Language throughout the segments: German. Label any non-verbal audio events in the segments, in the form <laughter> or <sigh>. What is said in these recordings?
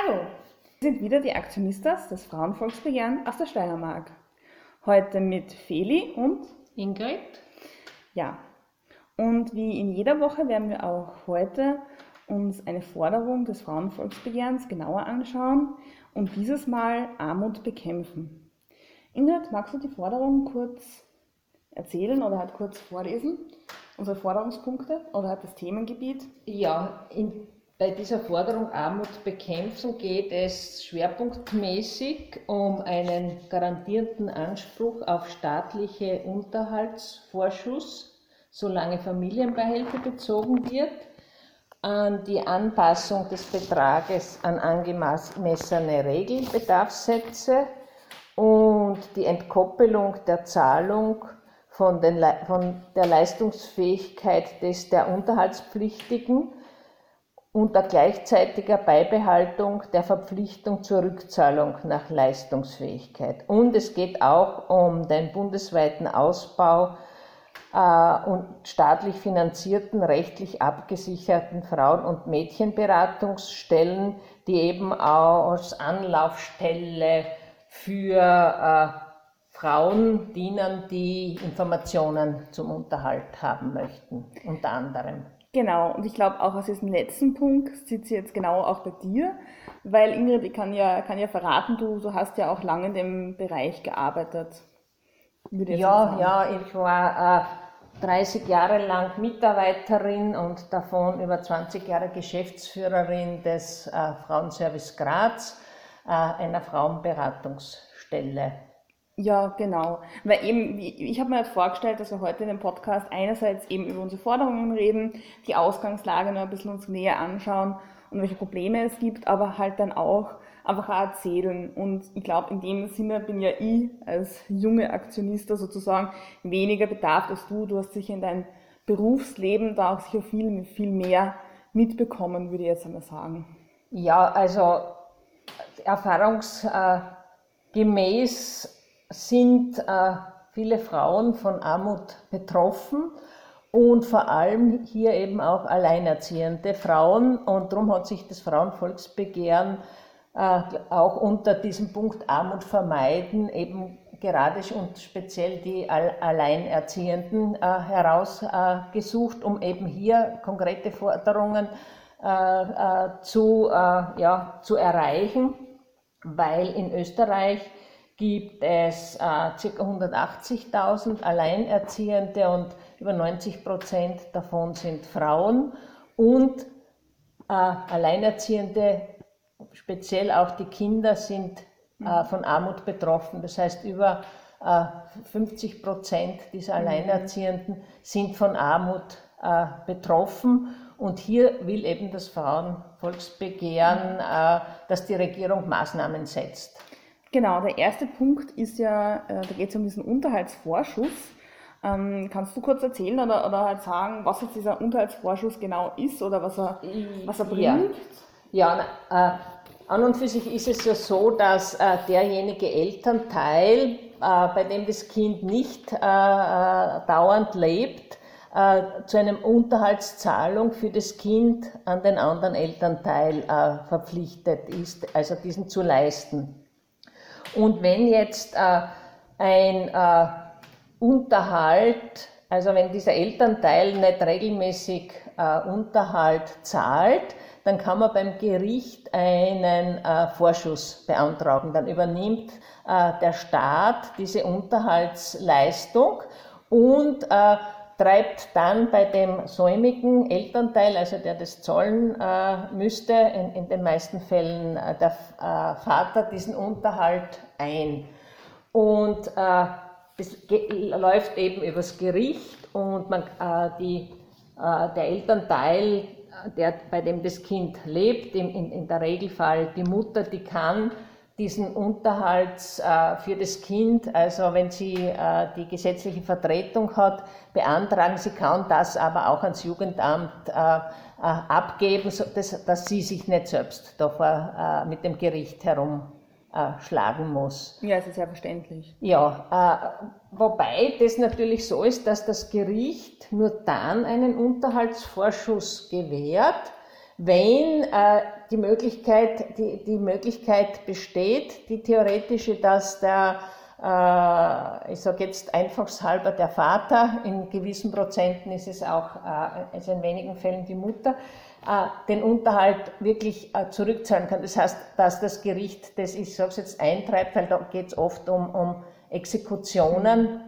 Hallo, wir sind wieder die Aktionistas des Frauenvolksbegehren aus der Steiermark. Heute mit Feli und Ingrid. Ja, und wie in jeder Woche werden wir auch heute uns eine Forderung des Frauenvolksbegehrens genauer anschauen und dieses Mal Armut bekämpfen. Ingrid, magst du die Forderung kurz erzählen oder halt kurz vorlesen? Unsere Forderungspunkte oder halt das Themengebiet? Ja, in, bei dieser Forderung Armut bekämpfen geht es schwerpunktmäßig um einen garantierten Anspruch auf staatliche Unterhaltsvorschuss solange Familienbeihilfe bezogen wird, an die Anpassung des Betrages an angemessene Regelbedarfssätze und die Entkoppelung der Zahlung von, den, von der Leistungsfähigkeit des der Unterhaltspflichtigen unter gleichzeitiger Beibehaltung der Verpflichtung zur Rückzahlung nach Leistungsfähigkeit. Und es geht auch um den bundesweiten Ausbau äh, und staatlich finanzierten, rechtlich abgesicherten Frauen- und Mädchenberatungsstellen, die eben als Anlaufstelle für äh, Frauen dienen, die Informationen zum Unterhalt haben möchten, unter anderem. Genau, und ich glaube auch aus diesem letzten Punkt sitzt sie jetzt genau auch bei dir, weil Ingrid, ich kann ja, kann ja verraten, du, du hast ja auch lange in dem Bereich gearbeitet. Ja, ja, ich war äh, 30 Jahre lang Mitarbeiterin und davon über 20 Jahre Geschäftsführerin des äh, Frauenservice Graz, äh, einer Frauenberatungsstelle. Ja, genau. Weil eben, ich habe mir jetzt vorgestellt, dass wir heute in dem Podcast einerseits eben über unsere Forderungen reden, die Ausgangslage noch ein bisschen uns näher anschauen und welche Probleme es gibt, aber halt dann auch einfach auch erzählen. Und ich glaube, in dem Sinne bin ja ich als junge Aktionista sozusagen weniger bedarf als du. Du hast sicher in deinem Berufsleben da auch sicher viel, viel mehr mitbekommen, würde ich jetzt einmal sagen. Ja, also erfahrungsgemäß sind äh, viele Frauen von Armut betroffen und vor allem hier eben auch alleinerziehende Frauen. Und darum hat sich das Frauenvolksbegehren äh, auch unter diesem Punkt Armut vermeiden, eben gerade und speziell die Alleinerziehenden äh, herausgesucht, um eben hier konkrete Forderungen zu, ja, zu erreichen, weil in Österreich gibt es äh, ca. 180.000 Alleinerziehende und über 90 Prozent davon sind Frauen und äh, Alleinerziehende, speziell auch die Kinder, sind äh, von Armut betroffen. Das heißt, über 50 äh, Prozent dieser mhm. Alleinerziehenden sind von Armut äh, betroffen. Und hier will eben das Frauenvolksbegehren, mhm. äh, dass die Regierung Maßnahmen setzt. Genau, der erste Punkt ist ja, äh, da geht es um diesen Unterhaltsvorschuss. Ähm, kannst du kurz erzählen oder, oder halt sagen, was jetzt dieser Unterhaltsvorschuss genau ist oder was er, was er bringt? Ja, ja äh, an und für sich ist es ja so, dass äh, derjenige Elternteil, äh, bei dem das Kind nicht äh, dauernd lebt, zu einem Unterhaltszahlung für das Kind an den anderen Elternteil verpflichtet ist, also diesen zu leisten. Und wenn jetzt äh, ein äh, Unterhalt, also wenn dieser Elternteil nicht regelmäßig äh, Unterhalt zahlt, dann kann man beim Gericht einen äh, Vorschuss beantragen. Dann übernimmt äh, der Staat diese Unterhaltsleistung und äh, treibt dann bei dem säumigen Elternteil, also der das zollen äh, müsste, in, in, den meisten Fällen äh, der äh, Vater diesen Unterhalt ein. Und äh, das läuft eben übers Gericht und man, äh, die, äh, der Elternteil, der, bei dem das Kind lebt, in, in, in der Regelfall die Mutter, die kann diesen Unterhalt äh, für das Kind, also wenn sie äh, die gesetzliche Vertretung hat, beantragen. Sie kann das aber auch ans Jugendamt äh, abgeben, dass, dass sie sich nicht selbst davor mit dem Gericht herumschlagen muss. Ja, es ist ja verständlich. Ja, wobei das natürlich so ist, dass das Gericht nur dann einen Unterhaltsvorschuss gewährt, wenn die Möglichkeit, die, die Möglichkeit besteht, die theoretische, dass der äh, ich sage jetzt einfachshalber der Vater, in gewissen Prozenten ist es auch, äh, also in wenigen Fällen die Mutter, äh, den Unterhalt wirklich zurückzahlen kann. Das heißt, dass das Gericht das, ich sage es jetzt, eintreibt, weil da geht es oft um, um Exekutionen,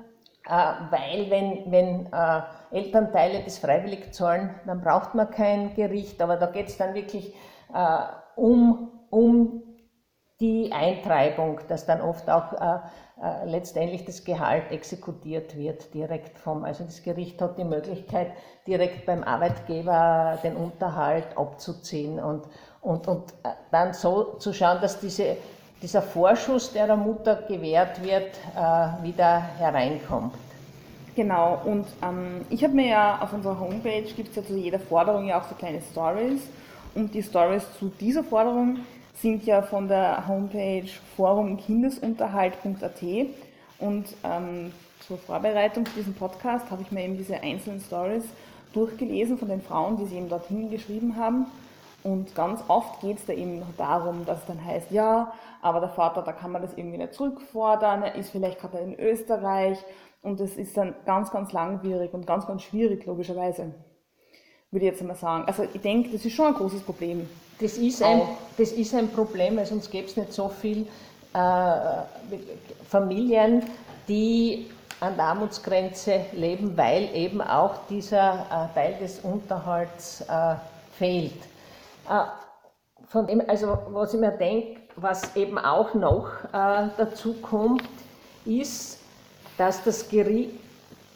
weil wenn, wenn Elternteile das freiwillig zahlen, dann braucht man kein Gericht, aber da geht es dann wirklich um, um die Eintreibung, dass dann oft auch äh, äh, letztendlich das Gehalt exekutiert wird direkt vom, also das Gericht hat die Möglichkeit, direkt beim Arbeitgeber den Unterhalt abzuziehen und, und, und äh, dann so zu schauen, dass diese, dieser Vorschuss, der der Mutter gewährt wird, äh, wieder hereinkommt. Genau, und ähm, ich habe mir ja auf unserer Homepage, gibt es ja zu jeder Forderung ja auch so kleine Stories und die Stories zu dieser Forderung sind ja von der Homepage forumkindesunterhalt.at und ähm, zur Vorbereitung für diesen Podcast habe ich mir eben diese einzelnen Stories durchgelesen von den Frauen, die sie eben dorthin geschrieben haben. Und ganz oft geht es da eben noch darum, dass es dann heißt, ja, aber der Vater, da kann man das irgendwie nicht zurückfordern, er ist vielleicht gerade in Österreich. Und es ist dann ganz, ganz langwierig und ganz, ganz schwierig, logischerweise würde ich jetzt einmal sagen. Also ich denke, das ist schon ein großes Problem. Das ist ein, das ist ein Problem, weil sonst gäbe es nicht so viele äh, Familien, die an der Armutsgrenze leben, weil eben auch dieser äh, Teil des Unterhalts äh, fehlt. Äh, von dem, also was ich mir denke, was eben auch noch äh, dazu kommt, ist, dass das Gericht,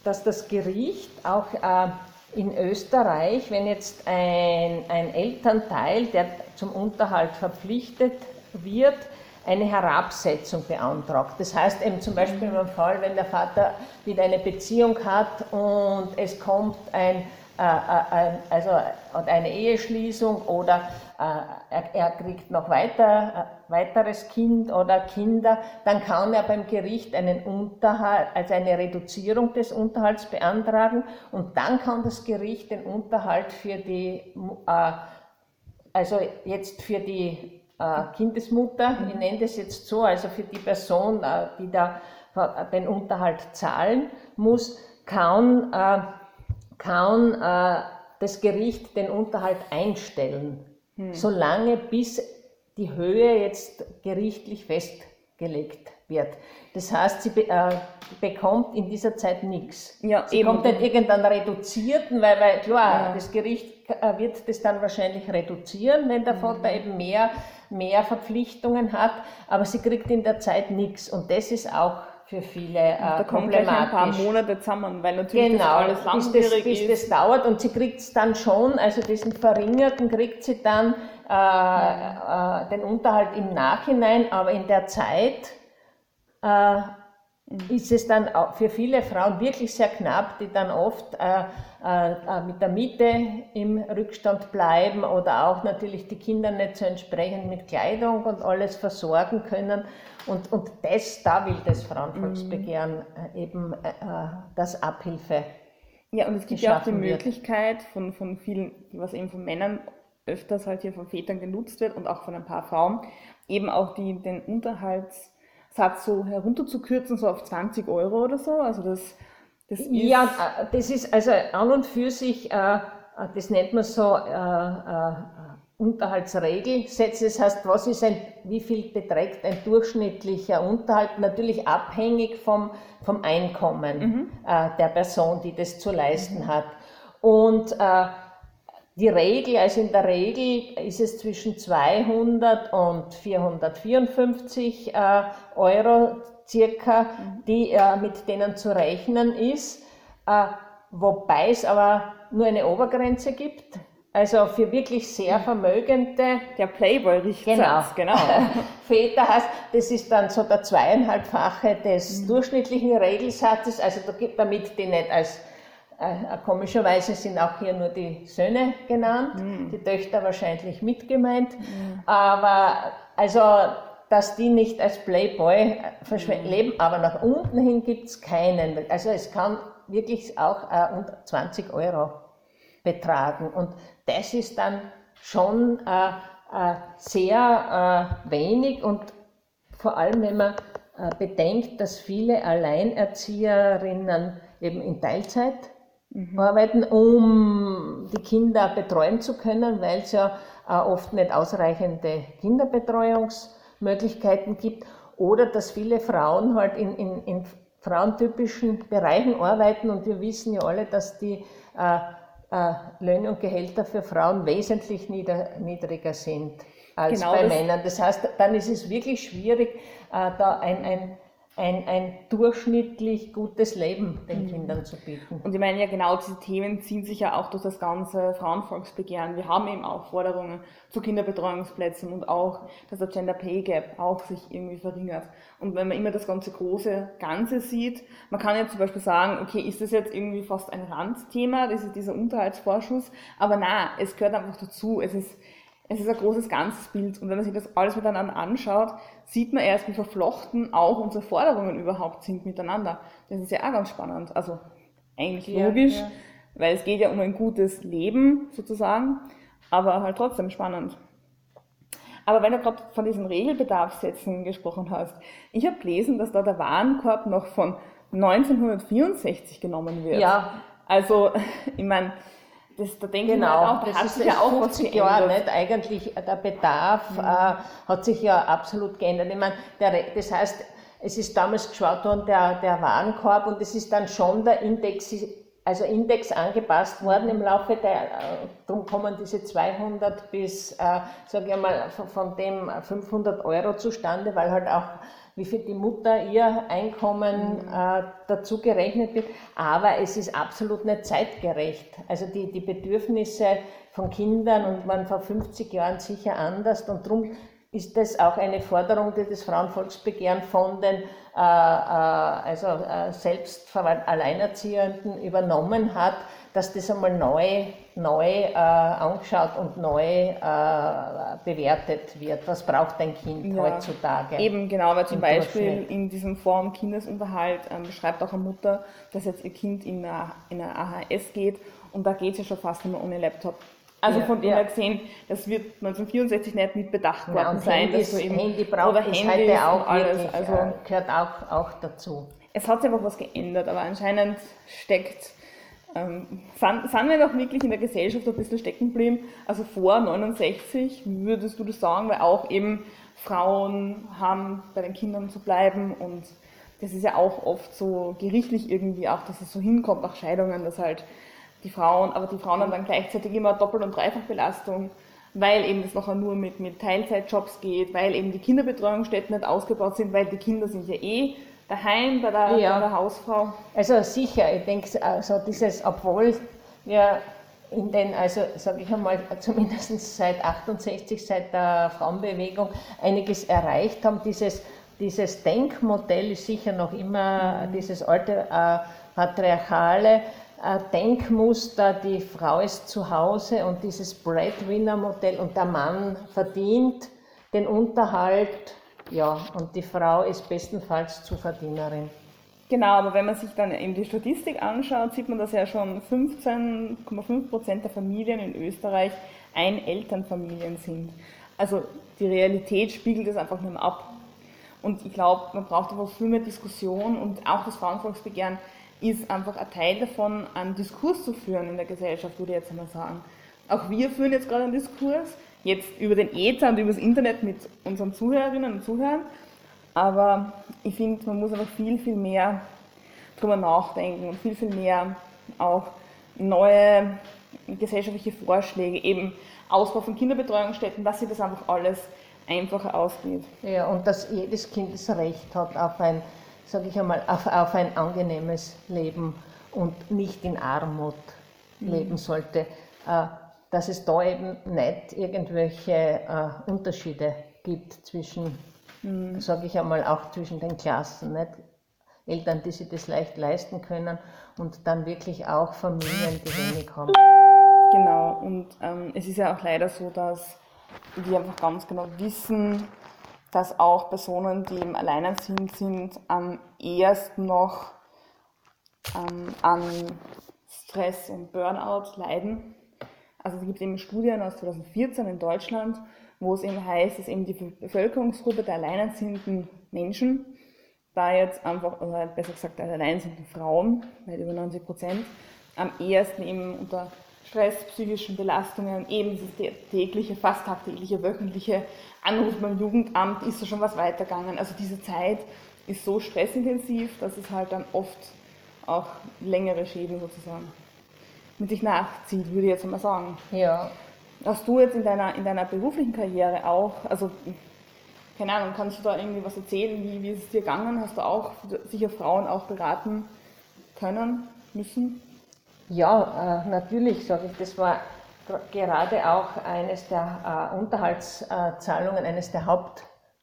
dass das Gericht auch äh, in Österreich, wenn jetzt ein, ein Elternteil, der zum Unterhalt verpflichtet wird, eine Herabsetzung beantragt. Das heißt eben zum Beispiel im Fall, wenn der Vater wieder eine Beziehung hat und es kommt ein äh, äh, also eine Eheschließung oder äh, er, kriegt noch weiter, weiteres Kind oder Kinder, dann kann er beim Gericht einen Unterhalt, also eine Reduzierung des Unterhalts beantragen und dann kann das Gericht den Unterhalt für die, also jetzt für die Kindesmutter, ich nenne das jetzt so, also für die Person, die da den Unterhalt zahlen muss, kann kann äh, das Gericht den Unterhalt einstellen, hm. solange bis die Höhe jetzt gerichtlich festgelegt wird. Das heißt, sie be äh, bekommt in dieser Zeit nichts. Ja, sie eben. kommt nicht irgendeinen reduzierten, weil, weil klar, ja. das Gericht äh, wird das dann wahrscheinlich reduzieren, wenn der Vater mhm. eben mehr, mehr Verpflichtungen hat, aber sie kriegt in der Zeit nichts. Und das ist auch für viele äh, da kommen gleich ein paar Monate zusammen, weil natürlich genau, das alles langwierig bis das, bis ist. das dauert und sie kriegt es dann schon, also diesen verringerten kriegt sie dann äh, äh, den Unterhalt im Nachhinein, aber in der Zeit äh, ist es dann für viele Frauen wirklich sehr knapp, die dann oft äh, äh, mit der Miete im Rückstand bleiben oder auch natürlich die Kinder nicht so entsprechend mit Kleidung und alles versorgen können. Und, und das, da will das Frauenvolksbegehren mhm. eben äh, das Abhilfe. Ja, und es gibt ja auch die Möglichkeit von, von vielen, was eben von Männern öfters halt hier von Vätern genutzt wird und auch von ein paar Frauen, eben auch die, den Unterhalts Satz so herunterzukürzen, so auf 20 Euro oder so. Also das, das ist ja, das ist also an und für sich, äh, das nennt man so äh, äh, Unterhaltsregelsätze. Das heißt, was ist ein, wie viel beträgt ein durchschnittlicher Unterhalt? Natürlich abhängig vom, vom Einkommen mhm. der Person, die das zu leisten mhm. hat. Und äh, die Regel, also in der Regel ist es zwischen 200 und 454 äh, Euro circa, mhm. die, äh, mit denen zu rechnen ist, äh, wobei es aber nur eine Obergrenze gibt. Also für wirklich sehr mhm. Vermögende. Der Playboy-Richtsatz, genau. genau. <laughs> Väter heißt, das ist dann so der zweieinhalbfache des mhm. durchschnittlichen Regelsatzes, also da gibt, damit die nicht als äh, komischerweise sind auch hier nur die Söhne genannt, mhm. die Töchter wahrscheinlich mitgemeint. Mhm. Aber also, dass die nicht als Playboy mhm. leben, aber nach unten hin gibt es keinen. Also es kann wirklich auch äh, unter 20 Euro betragen. Und das ist dann schon äh, äh, sehr äh, wenig und vor allem, wenn man äh, bedenkt, dass viele Alleinerzieherinnen eben in Teilzeit mhm. arbeiten, um die Kinder betreuen zu können, weil es ja äh, oft nicht ausreichende Kinderbetreuungsmöglichkeiten gibt. Oder dass viele Frauen halt in, in, in frauentypischen Bereichen arbeiten und wir wissen ja alle, dass die äh, äh, Löhne und Gehälter für Frauen wesentlich nieder, niedriger sind als genau bei das Männern. Das heißt, dann ist es wirklich schwierig, äh, da ein, ein ein, ein durchschnittlich gutes Leben den mhm. Kindern zu bieten. Und ich meine ja genau, diese Themen ziehen sich ja auch durch das ganze Frauenvolksbegehren. Wir haben eben auch Forderungen zu Kinderbetreuungsplätzen und auch, dass der Gender Pay Gap auch sich irgendwie verringert. Und wenn man immer das ganze große Ganze sieht, man kann ja zum Beispiel sagen, okay, ist das jetzt irgendwie fast ein Randthema, das ist dieser Unterhaltsvorschuss, aber na, es gehört einfach dazu. Es ist es ist ein großes ganzes Bild. Und wenn man sich das alles miteinander anschaut, sieht man erst, wie verflochten auch unsere Forderungen überhaupt sind miteinander. Das ist ja auch ganz spannend. Also eigentlich ja, logisch, ja. weil es geht ja um ein gutes Leben sozusagen, aber halt trotzdem spannend. Aber wenn du gerade von diesen Regelbedarfssätzen gesprochen hast, ich habe gelesen, dass da der Warenkorb noch von 1964 genommen wird. Ja. Also, <laughs> ich meine, das, da denke genau, ich auch, das hat sich ja auch 50 was Jahre nicht. Eigentlich der Bedarf mhm. äh, hat sich ja absolut geändert. Ich meine, der, das heißt, es ist damals geschaut worden, der, der Warenkorb, und es ist dann schon der Index, also Index angepasst worden im Laufe der, äh, darum kommen diese 200 bis, äh, sage ich mal, von, von dem 500 Euro zustande, weil halt auch wie viel die Mutter ihr Einkommen mhm. äh, dazu gerechnet wird. Aber es ist absolut nicht zeitgerecht. Also die, die Bedürfnisse von Kindern und man vor 50 Jahren sicher anders und darum ist das auch eine Forderung, die das Frauenvolksbegehren von den äh, äh, also, äh, selbst Alleinerziehenden übernommen hat, dass das einmal neu, neu äh, angeschaut und neu äh, bewertet wird. Was braucht ein Kind ja, heutzutage? Eben, genau, weil zum Beispiel in diesem Forum Kindesunterhalt ähm, beschreibt auch eine Mutter, dass jetzt ihr Kind in eine, in eine AHS geht und da geht es ja schon fast immer ohne Laptop. Also ja, von dem ja. her gesehen, das wird 1964 nicht mit bedacht worden sein. Handys, dass du eben, Handy braucht oder Handys heute auch alles. Wirklich, also, äh, gehört auch, auch dazu. Es hat sich einfach was geändert, aber anscheinend steckt ähm, sind, sind wir noch wirklich in der Gesellschaft ein bisschen stecken geblieben? Also vor 69 würdest du das sagen, weil auch eben Frauen haben bei den Kindern zu bleiben und das ist ja auch oft so gerichtlich irgendwie auch, dass es so hinkommt nach Scheidungen, dass halt die Frauen, aber die Frauen haben dann gleichzeitig immer Doppel- und Dreifachbelastung, weil eben das nachher nur mit, mit Teilzeitjobs geht, weil eben die Kinderbetreuungsstätten nicht ausgebaut sind, weil die Kinder sind ja eh daheim bei der, ja. bei der Hausfrau? Also sicher, ich denke, also dieses, obwohl wir in den, also sage ich einmal, <laughs> zumindest seit 68, seit der Frauenbewegung einiges erreicht haben, dieses, dieses Denkmodell ist sicher noch immer mhm. dieses alte äh, patriarchale äh, Denkmuster, die Frau ist zu Hause und dieses Breadwinner-Modell und der Mann verdient den Unterhalt ja, und die Frau ist bestenfalls Zuverdienerin. Genau, aber wenn man sich dann eben die Statistik anschaut, sieht man, dass ja schon 15,5 Prozent der Familien in Österreich Einelternfamilien sind. Also die Realität spiegelt es einfach nicht mehr ab. Und ich glaube, man braucht aber viel mehr Diskussion und auch das Frauenvolksbegehren ist einfach ein Teil davon, einen Diskurs zu führen in der Gesellschaft, würde ich jetzt einmal sagen. Auch wir führen jetzt gerade einen Diskurs, jetzt über den Äther und über das Internet mit unseren Zuhörerinnen und Zuhörern. Aber ich finde, man muss einfach viel, viel mehr drüber nachdenken und viel, viel mehr auch neue gesellschaftliche Vorschläge, eben Ausbau von Kinderbetreuungsstätten, dass sich das einfach alles einfacher ausgeht. Ja, und dass jedes Kind das Recht hat auf ein, sage ich einmal, auf, auf ein angenehmes Leben und nicht in Armut mhm. leben sollte. Äh, dass es da eben nicht irgendwelche äh, Unterschiede gibt zwischen, mhm. sage ich einmal, auch zwischen den Klassen. Nicht? Eltern, die sich das leicht leisten können und dann wirklich auch Familien, die wenig haben. Genau, und ähm, es ist ja auch leider so, dass wir einfach ganz genau wissen, dass auch Personen, die eben alleinerziehend sind, am ehesten noch ähm, an Stress und Burnout leiden. Also es gibt eben Studien aus 2014 in Deutschland, wo es eben heißt, dass eben die Bevölkerungsgruppe der alleinerziehenden Menschen, da jetzt einfach, oder besser gesagt der alleinerziehenden Frauen, weit über 90 Prozent, am ehesten eben unter Stress, psychischen Belastungen, eben dieses tägliche, fast tagtägliche, wöchentliche Anruf beim Jugendamt, ist da schon was weitergegangen. Also diese Zeit ist so stressintensiv, dass es halt dann oft auch längere Schäden sozusagen mit sich nachzieht, würde ich jetzt mal sagen. Ja. Hast du jetzt in deiner, in deiner beruflichen Karriere auch, also keine Ahnung, kannst du da irgendwie was erzählen, wie, wie ist es dir gegangen? Hast du auch sicher Frauen auch beraten können, müssen? Ja, äh, natürlich, sage ich, das war gerade auch eines der äh, Unterhaltszahlungen, eines der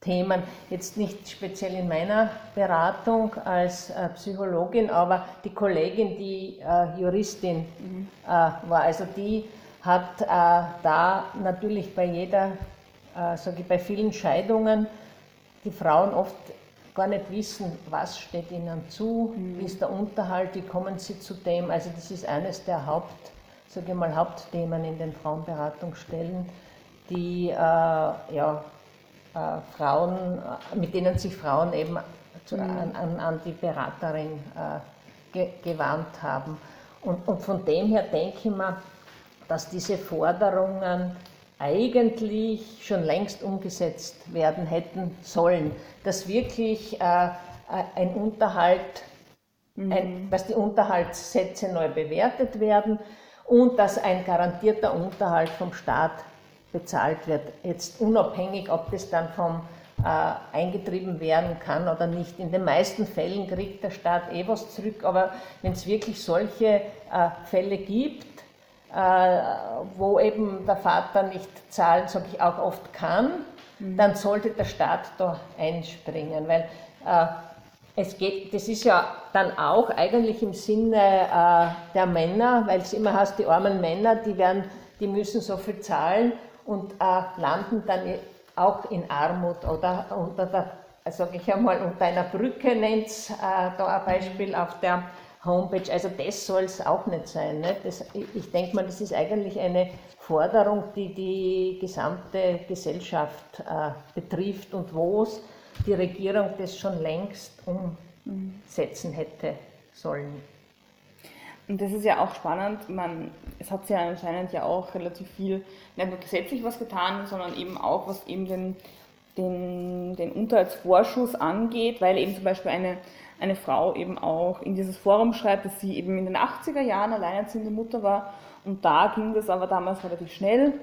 Hauptthemen, jetzt nicht speziell in meiner Beratung als äh, Psychologin, aber die Kollegin, die äh, Juristin mhm. Äh, war, also die hat äh, da natürlich bei jeder, sage ich, bei vielen Scheidungen die Frauen oft gar nicht wissen, was steht ihnen zu, mhm. wie ist der Unterhalt, wie kommen sie zu dem. Also das ist eines der Haupt, sage ich mal, Hauptthemen in den Frauenberatungsstellen, die äh, ja, äh, Frauen, äh, mit denen sich Frauen eben zu, mhm. an, an, an, die Beraterin äh, ge, gewandt haben. Und, und von dem her denke ich mir, dass diese Forderungen eigentlich schon längst umgesetzt werden hätten sollen, dass wirklich äh, äh, ein Unterhalt, mhm. ein, dass die Unterhaltssätze neu bewertet werden und dass ein garantierter Unterhalt vom Staat bezahlt wird. Jetzt unabhängig, ob das dann vom äh, eingetrieben werden kann oder nicht. In den meisten Fällen kriegt der Staat eh was zurück, aber wenn es wirklich solche äh, Fälle gibt, äh, wo eben der Vater nicht zahlen, sage ich auch oft kann, mhm. dann sollte der Staat da einspringen, weil äh, es geht, das ist ja dann auch eigentlich im Sinne äh, der Männer, weil es immer heißt, die armen Männer, die werden, die müssen so viel zahlen und äh, landen dann auch in Armut oder unter der, sage ich einmal, unter einer Brücke nennt es äh, da ein Beispiel auf der Homepage. Also das soll es auch nicht sein. Ne? Das, ich denke mal, das ist eigentlich eine Forderung, die die gesamte Gesellschaft äh, betrifft und wo es die Regierung das schon längst umsetzen hätte sollen. Und das ist ja auch spannend. Man, es hat sich ja anscheinend ja auch relativ viel, nicht nur gesetzlich was getan, sondern eben auch, was eben den, den, den Unterhaltsvorschuss angeht, weil eben zum Beispiel eine eine Frau eben auch in dieses Forum schreibt, dass sie eben in den 80er Jahren alleinerziehende Mutter war und da ging das aber damals relativ schnell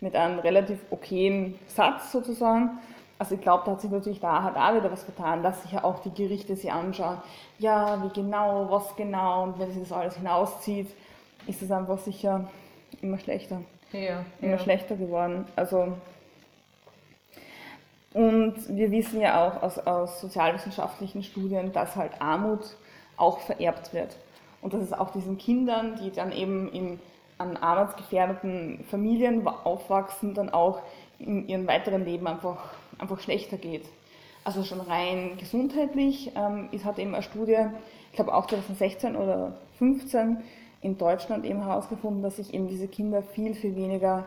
mit einem relativ okayen Satz sozusagen. Also ich glaube, da hat sich natürlich da hat auch wieder was getan, dass sich ja auch die Gerichte sich anschauen, ja, wie genau, was genau und wenn sich das alles hinauszieht, ist es einfach sicher immer schlechter. Ja, immer ja. schlechter geworden. Also und wir wissen ja auch aus, aus sozialwissenschaftlichen Studien, dass halt Armut auch vererbt wird. Und dass es auch diesen Kindern, die dann eben in, an armutsgefährdeten Familien aufwachsen, dann auch in ihrem weiteren Leben einfach, einfach schlechter geht. Also schon rein gesundheitlich. Ähm, es hat eben eine Studie, ich glaube auch 2016 oder 2015 in Deutschland eben herausgefunden, dass sich eben diese Kinder viel, viel weniger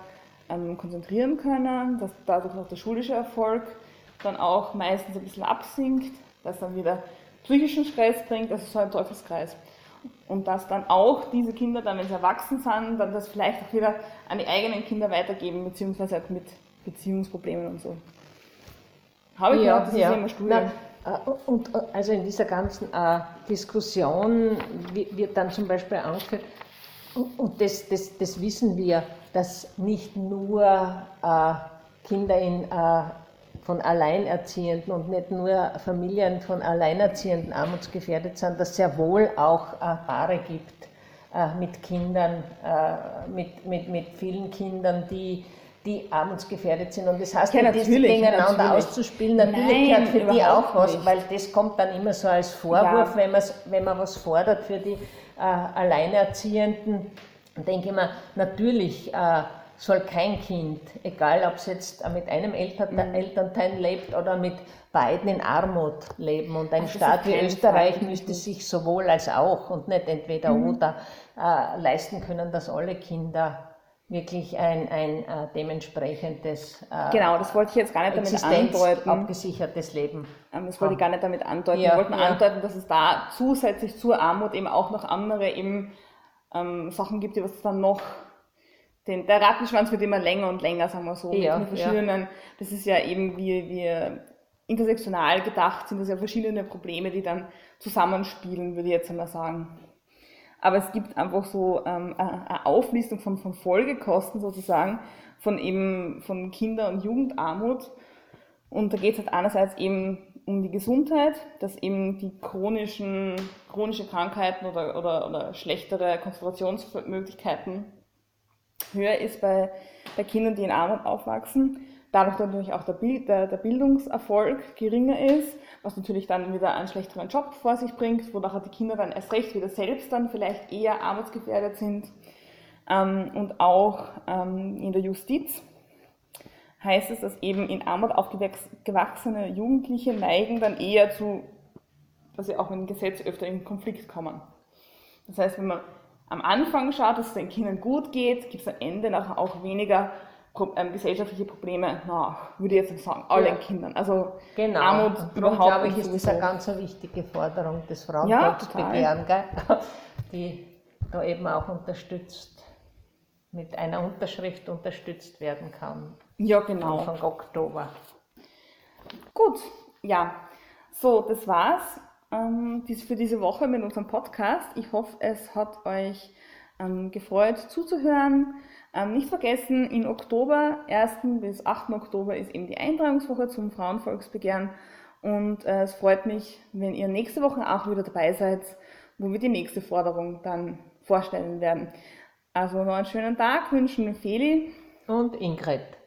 ähm, konzentrieren können, dass dadurch auch der schulische Erfolg dann auch meistens ein bisschen absinkt, das dann wieder psychischen Stress bringt, ist so ein Teufelskreis. Und dass dann auch diese Kinder dann, wenn sie erwachsen sind, dann das vielleicht auch wieder an die eigenen Kinder weitergeben, beziehungsweise halt mit Beziehungsproblemen und so. Habe ich ja, gehört, das ja. ist immer Studie. Nein, äh, und äh, also in dieser ganzen äh, Diskussion wird dann zum Beispiel angeführt, und das, das, das wissen wir, dass nicht nur äh, Kinder in, äh, von Alleinerziehenden und nicht nur Familien von Alleinerziehenden armutsgefährdet sind, dass es sehr wohl auch äh, Paare gibt mit Kindern, mit, mit, mit vielen Kindern, die die armutsgefährdet sind. Und das heißt, ja, diese gegeneinander natürlich. auszuspielen, natürlich Nein, gehört für die auch was, nicht. weil das kommt dann immer so als Vorwurf, ja. wenn, wenn man was fordert für die äh, Alleinerziehenden denke ich mir, natürlich äh, soll kein Kind, egal ob es jetzt mit einem Eltern, mhm. Elternteil lebt oder mit beiden in Armut leben. Und ein Ach, Staat wie Österreich Fall. müsste sich sowohl als auch und nicht entweder mhm. oder äh, leisten können, dass alle Kinder wirklich ein, ein äh, dementsprechendes äh, genau, das wollte ich jetzt gar nicht damit andeuten. abgesichertes Leben. Ähm, das wollte ich gar nicht damit andeuten. Ja, Wir wollten ja. andeuten, dass es da zusätzlich zur Armut eben auch noch andere eben ähm, Sachen gibt, die was dann noch den, der Rattenschwanz wird immer länger und länger, sagen wir so. Ja, mit verschiedenen, ja. Das ist ja eben wie, wie intersektional gedacht, sind das ja verschiedene Probleme, die dann zusammenspielen, würde ich jetzt einmal sagen. Aber es gibt einfach so ähm, eine Auflistung von, von Folgekosten sozusagen, von eben von Kinder- und Jugendarmut. Und da geht es halt einerseits eben um die Gesundheit, dass eben die chronischen, chronische Krankheiten oder, oder, oder schlechtere Konzentrationsmöglichkeiten höher ist bei, bei Kindern, die in Armut aufwachsen. Dadurch natürlich auch der, der, der Bildungserfolg geringer ist, was natürlich dann wieder einen schlechteren Job vor sich bringt, wo nachher die Kinder dann erst recht wieder selbst dann vielleicht eher armutsgefährdet sind. Ähm, und auch ähm, in der Justiz heißt es, dass eben in Armut aufgewachsene Jugendliche neigen dann eher zu, dass sie auch mit dem Gesetz öfter in Konflikt kommen. Das heißt, wenn man am Anfang schaut, dass es den Kindern gut geht, gibt es am Ende nachher auch weniger ähm, gesellschaftliche Probleme nach, würde ich jetzt sagen, allen ja. Kindern. Also genau. Armut Und überhaupt glaube ich, ist das eine ganz wichtige Forderung des Frauenvolksbegehren, ja, <laughs> die da eben auch unterstützt, mit einer Unterschrift unterstützt werden kann. Ja, genau. Anfang Oktober. Gut, ja. So, das war's ähm, für diese Woche mit unserem Podcast. Ich hoffe, es hat euch ähm, gefreut zuzuhören. Ähm, nicht vergessen, im Oktober, 1. bis 8. Oktober ist eben die Eintragungswoche zum Frauenvolksbegehren. Und äh, es freut mich, wenn ihr nächste Woche auch wieder dabei seid, wo wir die nächste Forderung dann vorstellen werden. Also noch einen schönen Tag wünschen Feli und Ingrid.